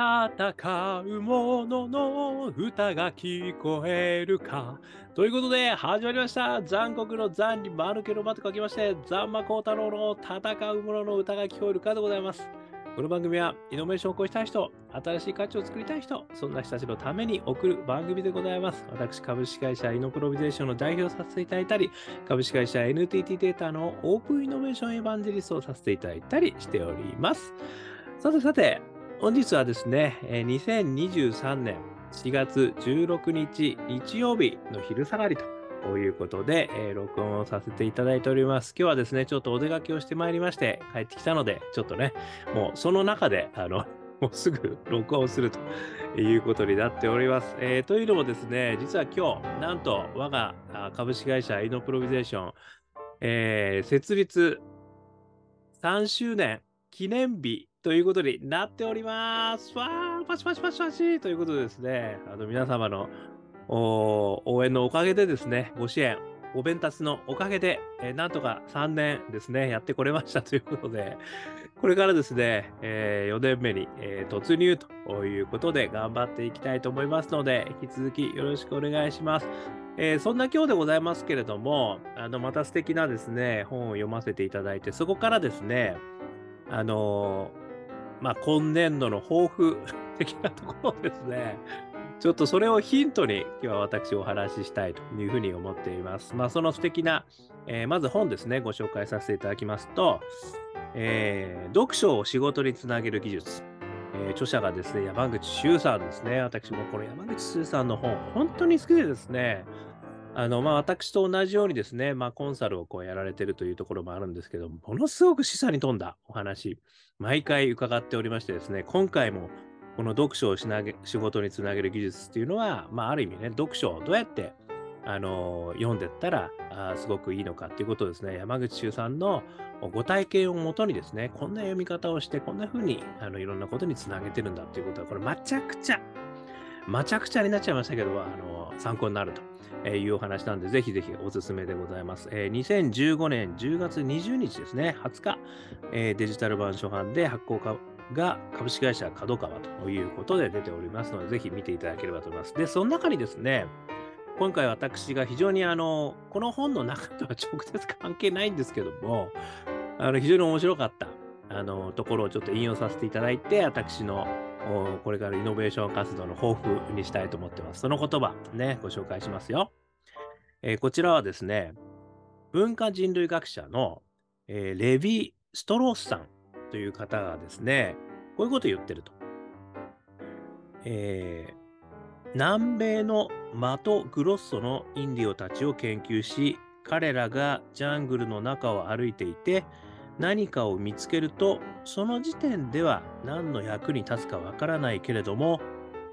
戦う者のの歌が聞こえるか？ということで、始まりました。残酷の残に丸けの間と書きまして、ザンマコウタロウの戦う者のの歌が聞こえるかでございます。この番組は、イノベーションを起こしたい人、新しい価値を作りたい人、そんな人たちのために送る番組でございます。私、株式会社イノプロビゼーションの代表させていただいたり、株式会社 NTT データのオープンイノベーションエヴァンジェリストをさせていただいたりしております。さてさて、本日はですね、2023年4月16日日曜日の昼下がりということで、えー録音をさせていただいております。今日はですね、ちょっとお出かけをしてまいりまして、帰ってきたので、ちょっとね、もうその中で、あの、もうすぐ録音するということになっております。えーというのもですね、実は今日、なんと我が株式会社イノプロビゼーション、えー設立3周年記念日ということになっております。わー、パチパチパチパチということでですね、あの皆様の応援のおかげでですね、ご支援、ご弁達のおかげで、えーなんとか3年ですね、やってこれましたということで、これからですね、え4年目に、えー突入ということで頑張っていきたいと思いますので、引き続きよろしくお願いします。えそんな今日でございますけれども、あのまた素敵なですね、本を読ませていただいて、そこからですね、あのまあ、今年度の抱負 的なところですね、ちょっとそれをヒントに今日は私お話ししたいというふうに思っています。まあ、その素敵な、えーまず本ですね、ご紹介させていただきますと、えー読書を仕事につなげる技術。えー著者がですね、山口周さんですね。私もこの山口周さんの本、本当に好きでですね、あの、まあ、私と同じようにですね、まあ、コンサルをこうやられてるというところもあるんですけど、ものすごく示唆に富んだお話、毎回伺っておりましてですね、今回もこの読書をしなげ仕事につなげる技術っていうのは、まあ、ある意味ね、読書をどうやって、あの読んでったらあーすごくいいのかっていうことをですね、山口周さんのご体験をもとにですね、こんな読み方をして、こんな風にあのいろんなことにつなげてるんだっていうことは、これ、まちゃくちゃ、まちゃくちゃになっちゃいましたけど、あの参考になるとえいうお話なんで、ぜひぜひおすすめでございます。えー2015年10月20日ですね、20日、えーデジタル版初版で発行かが株式会社角川ということで出ておりますので、ぜひ見ていただければと思います。で、その中にですね、今回私が非常にあの、この本の中とは直接関係ないんですけども、あの非常に面白かったあのところをちょっと引用させていただいて、私のこれからイノベーション活動の抱負にしたいと思ってます。その言葉、ね、ご紹介しますよ。えーこちらはですね、文化人類学者の、えーレヴィ・ストロースさんという方がですね、こういうことを言ってると。えー南米のマト・グロッソのインディオたちを研究し、彼らがジャングルの中を歩いていて、何かを見つけると、その時点では何の役に立つかわからないけれども、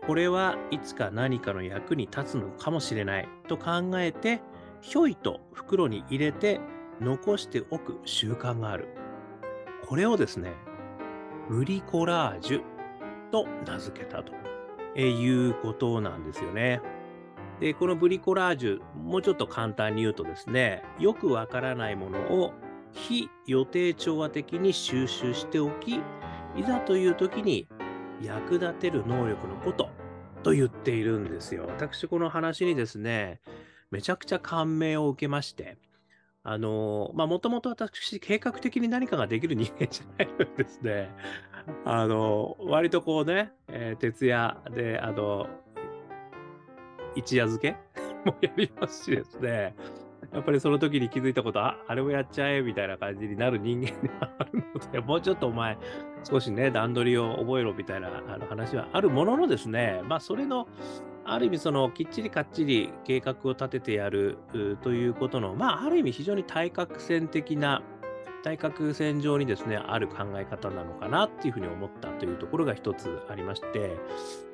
これはいつか何かの役に立つのかもしれないと考えて、ひょいと袋に入れて残しておく習慣がある。これをですね、ブリコラージュと名付けたとえいうことなんですよね。で、このブリコラージュ、もうちょっと簡単に言うとですね、よくわからないものを非予定調和的に収集しておき、いざという時に役立てる能力のことと言っているんですよ。私、この話にですね、めちゃくちゃ感銘を受けまして、あのまあ、もともと私、計画的に何かができる人間じゃないのでですね、あの割とこうね、えー徹夜で、あの、一夜漬けもやりますしですね、やっぱりその時に気づいたこと、あ、あれをやっちゃえみたいな感じになる人間ではあるので、もうちょっとお前、少しね、段取りを覚えろみたいなあの話はあるもののですね、まあ、それの、ある意味、その、きっちりかっちり計画を立ててやるということの、まあ、ある意味、非常に対角線的な、対角線上にですね、ある考え方なのかなっていうふうに思ったというところが一つありまして、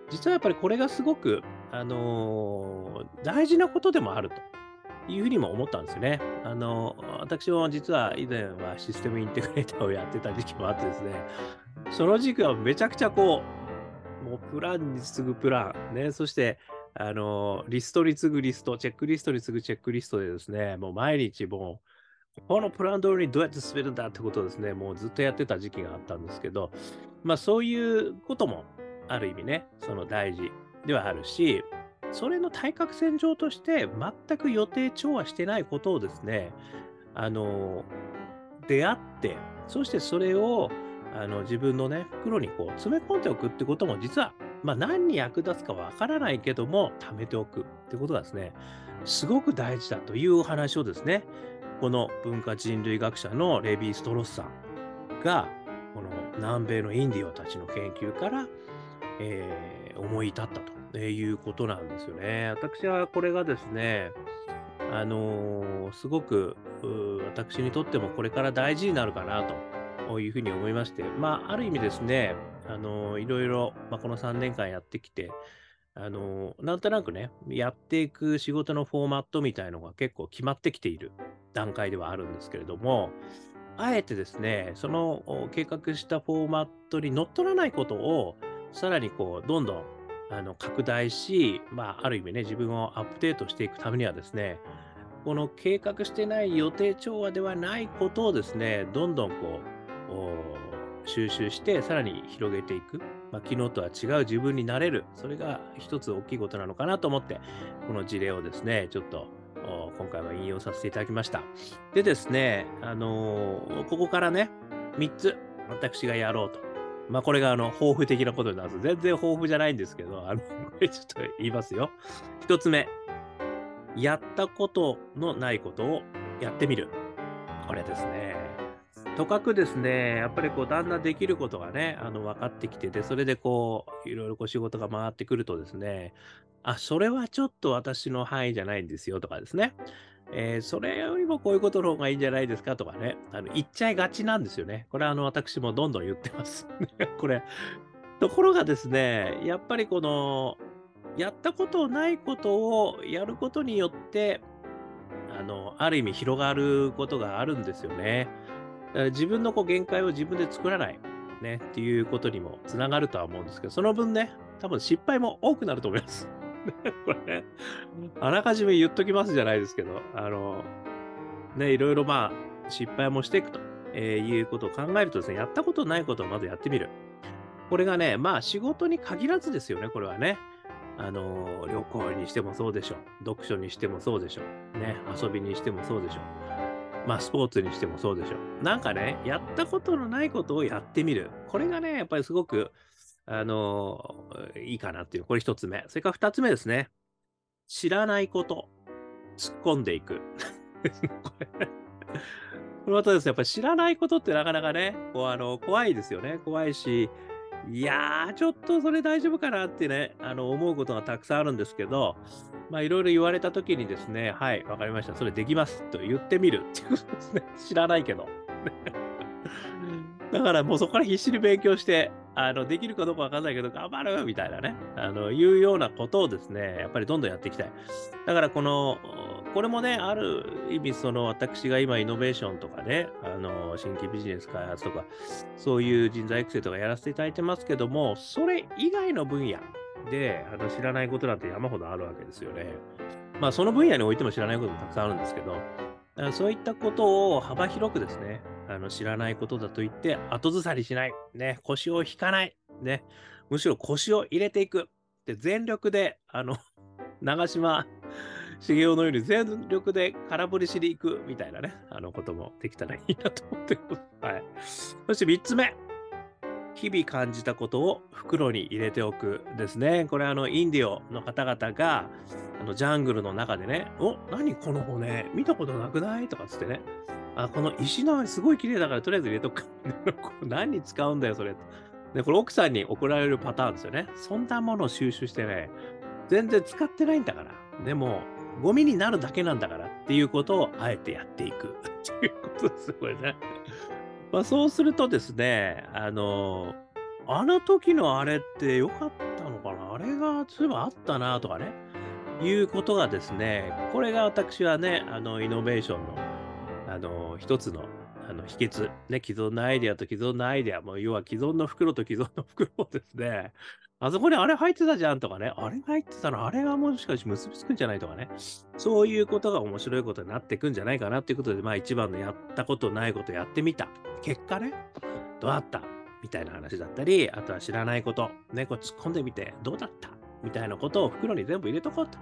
実はやっぱりこれがすごく、あのー大事なことでもあると。いうふうにも思ったんですよね。あの私も実は以前はシステムインテグレーターをやってた時期もあってですね、その時期はめちゃくちゃこう、もうプランに次ぐプラン、ね、そして、あのリストに次ぐリスト、チェックリストに次ぐチェックリストでですね、もう毎日もう、このプラン通りにどうやって進めるんだってことをですね、もうずっとやってた時期があったんですけど、まあそういうこともある意味ね、その大事ではあるし、それの対角線上として全く予定調和してないことをですね、あの、出会って、そしてそれをあの自分のね、袋にこう詰め込んでおくってことも実は、まあ、何に役立つかわからないけども、貯めておくってことがですね、すごく大事だというお話をですね、この文化人類学者のレヴィ・ストロスさんが、この南米のインディオたちの研究から、えー、思い至ったと。いうことなんですよね。私はこれがですね、あのー、すごく私にとってもこれから大事になるかなというふうに思いまして、まあ、ある意味ですね、あのー、いろいろ、まあ、この3年間やってきて、あのー、なんとなくね、やっていく仕事のフォーマットみたいのが結構決まってきている段階ではあるんですけれども、あえてですね、その計画したフォーマットにのっとらないことを、さらにこう、どんどんあの拡大し、まあ、ある意味ね、自分をアップデートしていくためにはですね、この計画してない予定調和ではないことをですね、どんどんこう、収集して、さらに広げていく。まあ、昨日とは違う自分になれる。それが一つ大きいことなのかなと思って、この事例をですね、ちょっと今回は引用させていただきました。でですね、あのー、ここからね、3つ私がやろうと。まあこれがあの抱負的なことになるんです。全然抱負じゃないんですけど、あの、こ れちょっと言いますよ。1つ目、やったことのないことをやってみる。これですね。とかくですね、やっぱりこう、だんだんできることがね、あの、分かってきてて、それでこう、いろいろこう仕事が回ってくるとですね、あ、それはちょっと私の範囲じゃないんですよとかですね。えー、それよりもこういうことの方がいいんじゃないですかとかね、あの言っちゃいがちなんですよね。これはあの私もどんどん言ってます。これ、ところがですね、やっぱりこの、やったことないことをやることによって、あの、ある意味広がることがあるんですよね。だから自分のこう限界を自分で作らない、ね、っていうことにもつながるとは思うんですけど、その分ね、多分失敗も多くなると思います。これね、あらかじめ言っときますじゃないですけど、あの、ね、いろいろまあ、失敗もしていくと、えー、いうことを考えるとですね、やったことないことをまずやってみる。これがね、まあ仕事に限らずですよね、これはね。あの、旅行にしてもそうでしょう。読書にしてもそうでしょう。ね、遊びにしてもそうでしょう。まあ、スポーツにしてもそうでしょう。なんかね、やったことのないことをやってみる。これがね、やっぱりすごく、あの、いいかなっていう、これ一つ目。それから二つ目ですね。知らないこと、突っ込んでいく。これ、これまたですね、やっぱり知らないことってなかなかね、こうあの怖いですよね。怖いし、いやー、ちょっとそれ大丈夫かなってね、あの思うことがたくさんあるんですけど、まあいろいろ言われたときにですね、はい、わかりました。それできますと言ってみるっていうことですね。知らないけど。だからもうそこから必死に勉強して、あの、できるかどうかわかんないけど、頑張るみたいなね、あの、いうようなことをですね、やっぱりどんどんやっていきたい。だからこの、これもね、ある意味、その私が今イノベーションとかね、あの、新規ビジネス開発とか、そういう人材育成とかやらせていただいてますけども、それ以外の分野で、あの、知らないことなんて山ほどあるわけですよね。まあ、その分野においても知らないこともたくさんあるんですけど、そういったことを幅広くですね、あの知らないことだと言って後ずさりしない、ね、腰を引かない、ね、むしろ腰を入れていくで全力であの 長嶋茂雄のように全力で空振りしに行くみたいなね、あのこともできたらいいなと思ってます。はい。そして3つ目。日々感じたことを袋に入れておくですね。これあのインディオの方々があのジャングルの中でね、お何この骨見たことなくない？とかつってね、あ、この石のすごい綺麗だからとりあえず入れとくか。何に使うんだよ、それ。で、これ奥さんに怒られるパターンですよね。そんなものを収集してね、全然使ってないんだから。でも、ゴミになるだけなんだからっていうことをあえてやっていくっていうことです、これね。まあ、そうするとですね、あの、あの時のあれって良かったのかな？あれがそういえばあったなとかね、いうことがですね、これが私はね、あの、イノベーションのあの、一つのあの秘訣、ね、既存のアイデアと既存のアイデア、もう要は既存の袋と既存の袋をですね、あそこにあれ入ってたじゃんとかね、あれが入ってたの、あれがもしかして結びつくんじゃないとかね、そういうことが面白いことになっていくんじゃないかなっていうことで、まあ一番のやったことないことやってみた。結果ね、どうだったみたいな話だったり、あとは知らないこと、ね、こう突っ込んでみてどうだったみたいなことを袋に全部入れとこうと。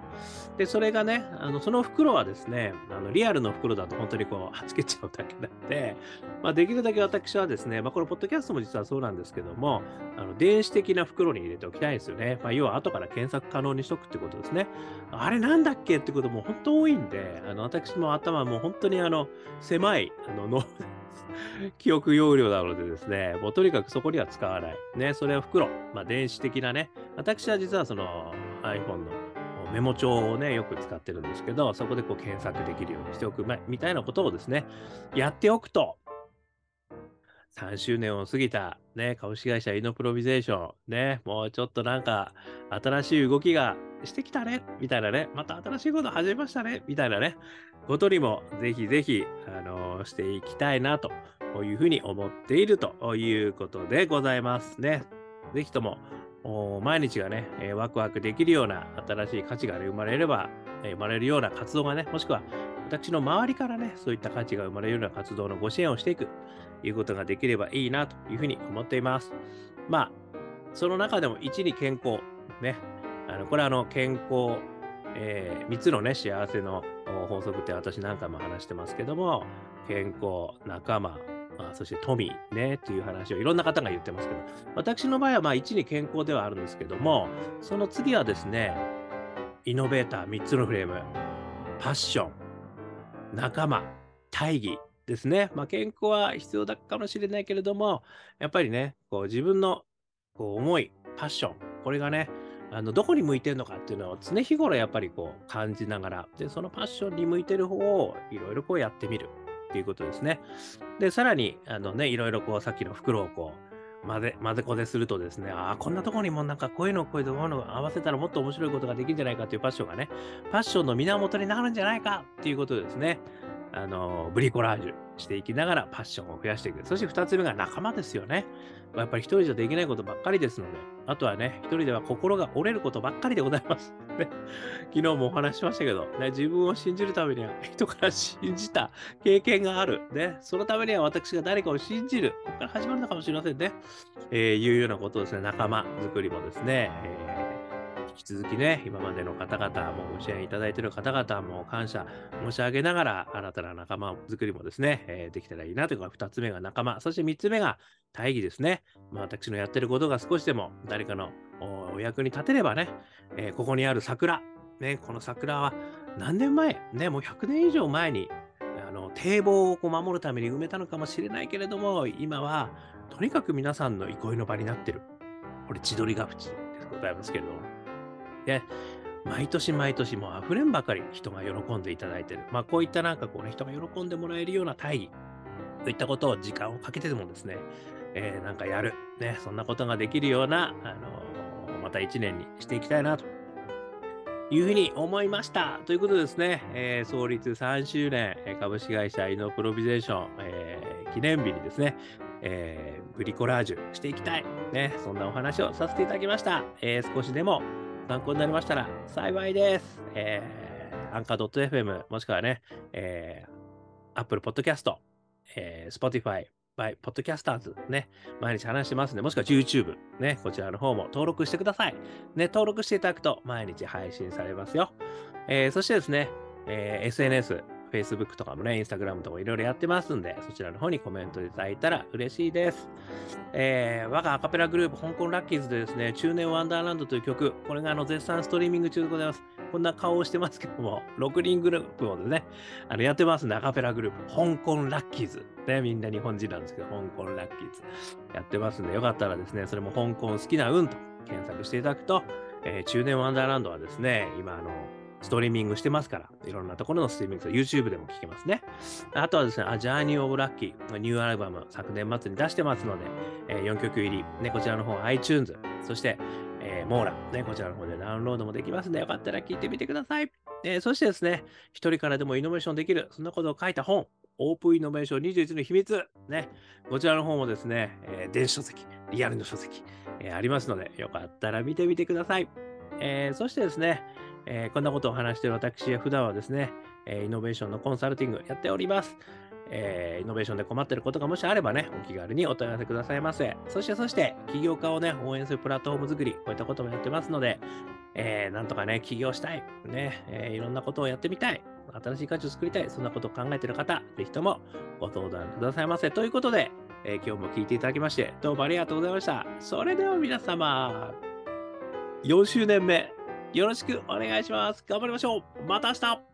で、それがね、あのその袋はですね、あのリアルの袋だと本当にこう、はつけちゃうだけなので、まあ、できるだけ私はですね、まあ、このポッドキャストも実はそうなんですけども、あの電子的な袋に入れておきたいんですよね。まあ、要は後から検索可能にしとくってことですね。あれなんだっけってことも本当多いんで、あの私も頭も本当にあの狭いあの脳 記憶容量なのでですね、もうとにかくそこには使わない。ね、それは袋。まあ、電子的なね、私は実はその iPhone のメモ帳をね、よく使ってるんですけど、そこでこう検索できるようにしておくみたいなことをですね、やっておくと、3周年を過ぎた、ね、株式会社イノプロビゼーション、ね、もうちょっとなんか新しい動きがしてきたね、みたいなね、また新しいこと始めましたね、みたいなね、ことにもぜひぜひ、あのー、していきたいなというふうに思っているということでございますね。ぜひとも毎日がね、えー、ワクワクできるような新しい価値が、ね、生まれれば、えー、生まれるような活動がね、もしくは私の周りからね、そういった価値が生まれるような活動のご支援をしていくということができればいいなというふうに思っています。まあ、その中でも1に健康。ね。あのこれはあの健康、えー、3つのね、幸せの法則って私何回も話してますけども、健康、仲間、まあ、そして富ね、っていう話をいろんな方が言ってますけど、私の場合はまあ1に健康ではあるんですけども、その次はですね、イノベーター3つのフレーム、パッション、仲間、大義ですね。まあ、健康は必要だかもしれないけれども、やっぱりね、こう自分のこう思い、パッション、これがね、あのどこに向いてるのかっていうのを常日頃やっぱりこう感じながら、で、そのパッションに向いてる方をいろいろこうやってみるっていうことですね。で、さらに、あのね、いろいろこうさっきの袋をこう、混ぜ、混ぜこでするとですね、ああ、こんなとこにもなんかこういうのこういうのを合わせたらもっと面白いことができるんじゃないかというパッションがね、パッションの源になるんじゃないかっていうことですね。あの、ブリコラージュしていきながらパッションを増やしていく。そして2つ目が仲間ですよね。やっぱり一人じゃできないことばっかりですので、あとはね、一人では心が折れることばっかりでございます。昨日もお話ししましたけど、ね、自分を信じるためには人から信じた経験がある。ね、そのためには私が誰かを信じる。ここから始まるのかもしれませんね。えー、いうようなことですね、仲間作りもですね、えー続きね、今までの方々、もご支援いただいている方々も感謝申し上げながら、新たな仲間作りもですね、えー、できたらいいなというか、2つ目が仲間、そして3つ目が大義ですね。まあ、私のやってることが少しでも誰かのお役に立てればね、えー、ここにある桜、ね、この桜は何年前、ね、もう100年以上前にあの堤防をこう守るために埋めたのかもしれないけれども、今はとにかく皆さんの憩いの場になってる。これ、千鳥ヶ淵でございますけれども。で、毎年毎年もう溢れんばかり人が喜んでいただいてる。まあこういったなんかこうね、人が喜んでもらえるような大義、といったことを時間をかけてでもですね、えー、なんかやる、ね、そんなことができるような、あのー、また一年にしていきたいなというふうに思いました。ということですね、えー、創立3周年株式会社イノプロビゼーション、えー、記念日にですね、えー、ブリコラージュしていきたい、ね、そんなお話をさせていただきました。え、少しでも参考になりましたら幸いです。えー、アンカー .fm もしくはね、えー、Apple Podcast、えー、Spotify、by Podcasters ね、毎日話してますんで、もしくは YouTube ね、こちらの方も登録してください。ね、登録していただくと毎日配信されますよ。えー、そしてですね、えー、SNS、Facebook とかもね、Instagram とかもいろいろやってますんで、そちらの方にコメントいただいたら嬉しいです。えー、我がアカペラグループ、香港ラッキーズでですね、中年ワンダーランドという曲、これがあの絶賛ストリーミング中でございます。こんな顔をしてますけども、6人グループをですね、あのやってますんで、アカペラグループ、香港ラッキーズ。ね、みんな日本人なんですけど、香港ラッキーズ。やってますんで、よかったらですね、それも香港好きな運と検索していただくと、えー、中年ワンダーランドはですね、今、あの、ストリーミングしてますから、いろんなところのストリーミング、YouTube でも聞けますね。あとはですね、A Journey of Lucky ニューアルバム、昨年末に出してますので、えー、4曲入り、ね、こちらの方 iTunes、そして、えー、モーラ、ね、こちらの方でダウンロードもできますので、よかったら聞いてみてください。えー、そしてですね、一人からでもイノベーションできる、そんなことを書いた本、オープンイノベーション21の秘密、ね、こちらの方もですね、えー、電子書籍、リアルの書籍、えー、ありますので、よかったら見てみてください。えー、そしてですね、えー、こんなことを話している私は普段はですね、え、イノベーションのコンサルティングやっております。えーイノベーションで困ってることがもしあればね、お気軽にお問い合わせくださいませ。そして、そして、起業家をね、応援するプラットフォーム作り、こういったこともやってますので、えーなんとかね、起業したい、ね、えーいろんなことをやってみたい、新しい価値を作りたい、そんなことを考えている方、ぜひともご相談くださいませ。ということで、えー今日も聞いていただきまして、どうもありがとうございました。それでは皆様、4周年目、よろしくお願いします。頑張りましょう。また明日